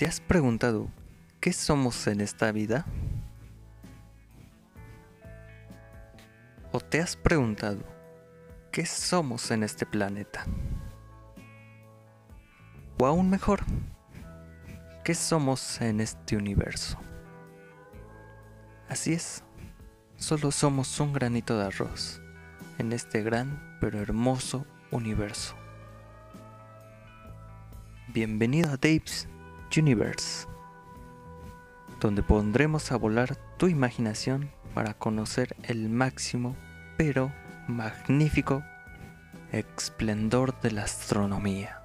¿Te has preguntado qué somos en esta vida? ¿O te has preguntado qué somos en este planeta? O aún mejor, ¿qué somos en este universo? Así es, solo somos un granito de arroz en este gran pero hermoso universo. Bienvenido a Dave's Universe, donde pondremos a volar tu imaginación para conocer el máximo pero magnífico esplendor de la astronomía.